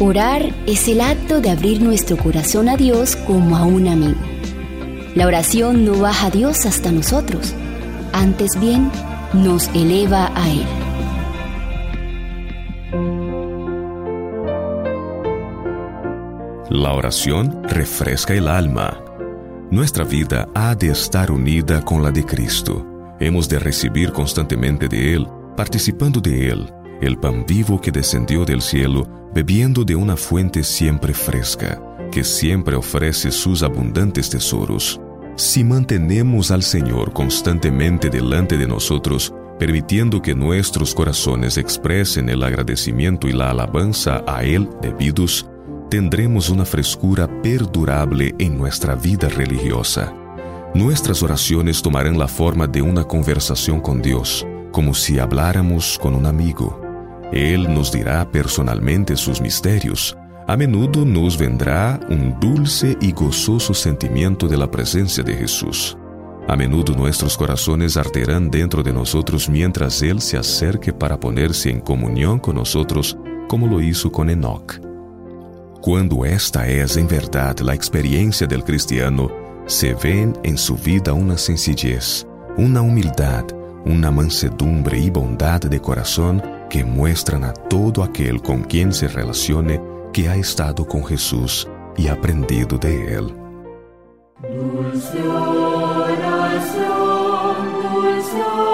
Orar es el acto de abrir nuestro corazón a Dios como a un amigo. La oración no baja a Dios hasta nosotros, antes bien nos eleva a Él. La oración refresca el alma. Nuestra vida ha de estar unida con la de Cristo. Hemos de recibir constantemente de Él, participando de Él, el pan vivo que descendió del cielo, bebiendo de una fuente siempre fresca, que siempre ofrece sus abundantes tesoros. Si mantenemos al Señor constantemente delante de nosotros, permitiendo que nuestros corazones expresen el agradecimiento y la alabanza a Él debidos, tendremos una frescura perdurable en nuestra vida religiosa. Nuestras oraciones tomarán la forma de una conversación con Dios, como si habláramos con un amigo. Él nos dirá personalmente sus misterios. A menudo nos vendrá un dulce y gozoso sentimiento de la presencia de Jesús. A menudo nuestros corazones arderán dentro de nosotros mientras Él se acerque para ponerse en comunión con nosotros, como lo hizo con Enoch. Cuando esta es en verdad la experiencia del cristiano, se ven en su vida una sencillez, una humildad, una mansedumbre y bondad de corazón que muestran a todo aquel con quien se relacione que ha estado con Jesús y aprendido de él. Dulce oración, dulce oración.